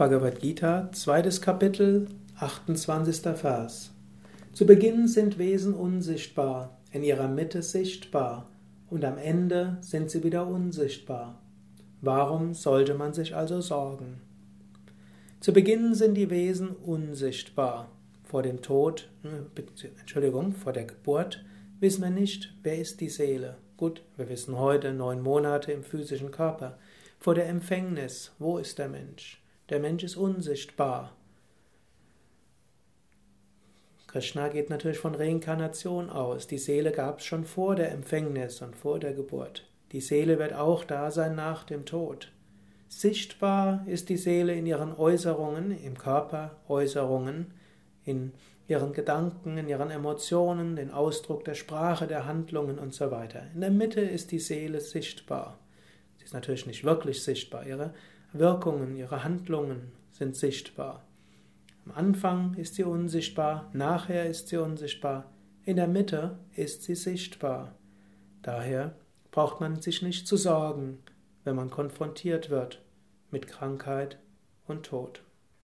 Bhagavad Gita, zweites Kapitel, 28. Vers. Zu Beginn sind Wesen unsichtbar, in ihrer Mitte sichtbar und am Ende sind sie wieder unsichtbar. Warum sollte man sich also sorgen? Zu Beginn sind die Wesen unsichtbar. Vor dem Tod, äh, Entschuldigung, vor der Geburt wissen wir nicht, wer ist die Seele. Gut, wir wissen heute neun Monate im physischen Körper. Vor der Empfängnis, wo ist der Mensch? Der Mensch ist unsichtbar. Krishna geht natürlich von Reinkarnation aus. Die Seele gab es schon vor der Empfängnis und vor der Geburt. Die Seele wird auch da sein nach dem Tod. Sichtbar ist die Seele in ihren Äußerungen, im Körper, Äußerungen, in ihren Gedanken, in ihren Emotionen, den Ausdruck der Sprache, der Handlungen und so weiter. In der Mitte ist die Seele sichtbar. Sie ist natürlich nicht wirklich sichtbar. Ihre Wirkungen, ihre Handlungen sind sichtbar. Am Anfang ist sie unsichtbar, nachher ist sie unsichtbar, in der Mitte ist sie sichtbar. Daher braucht man sich nicht zu sorgen, wenn man konfrontiert wird mit Krankheit und Tod.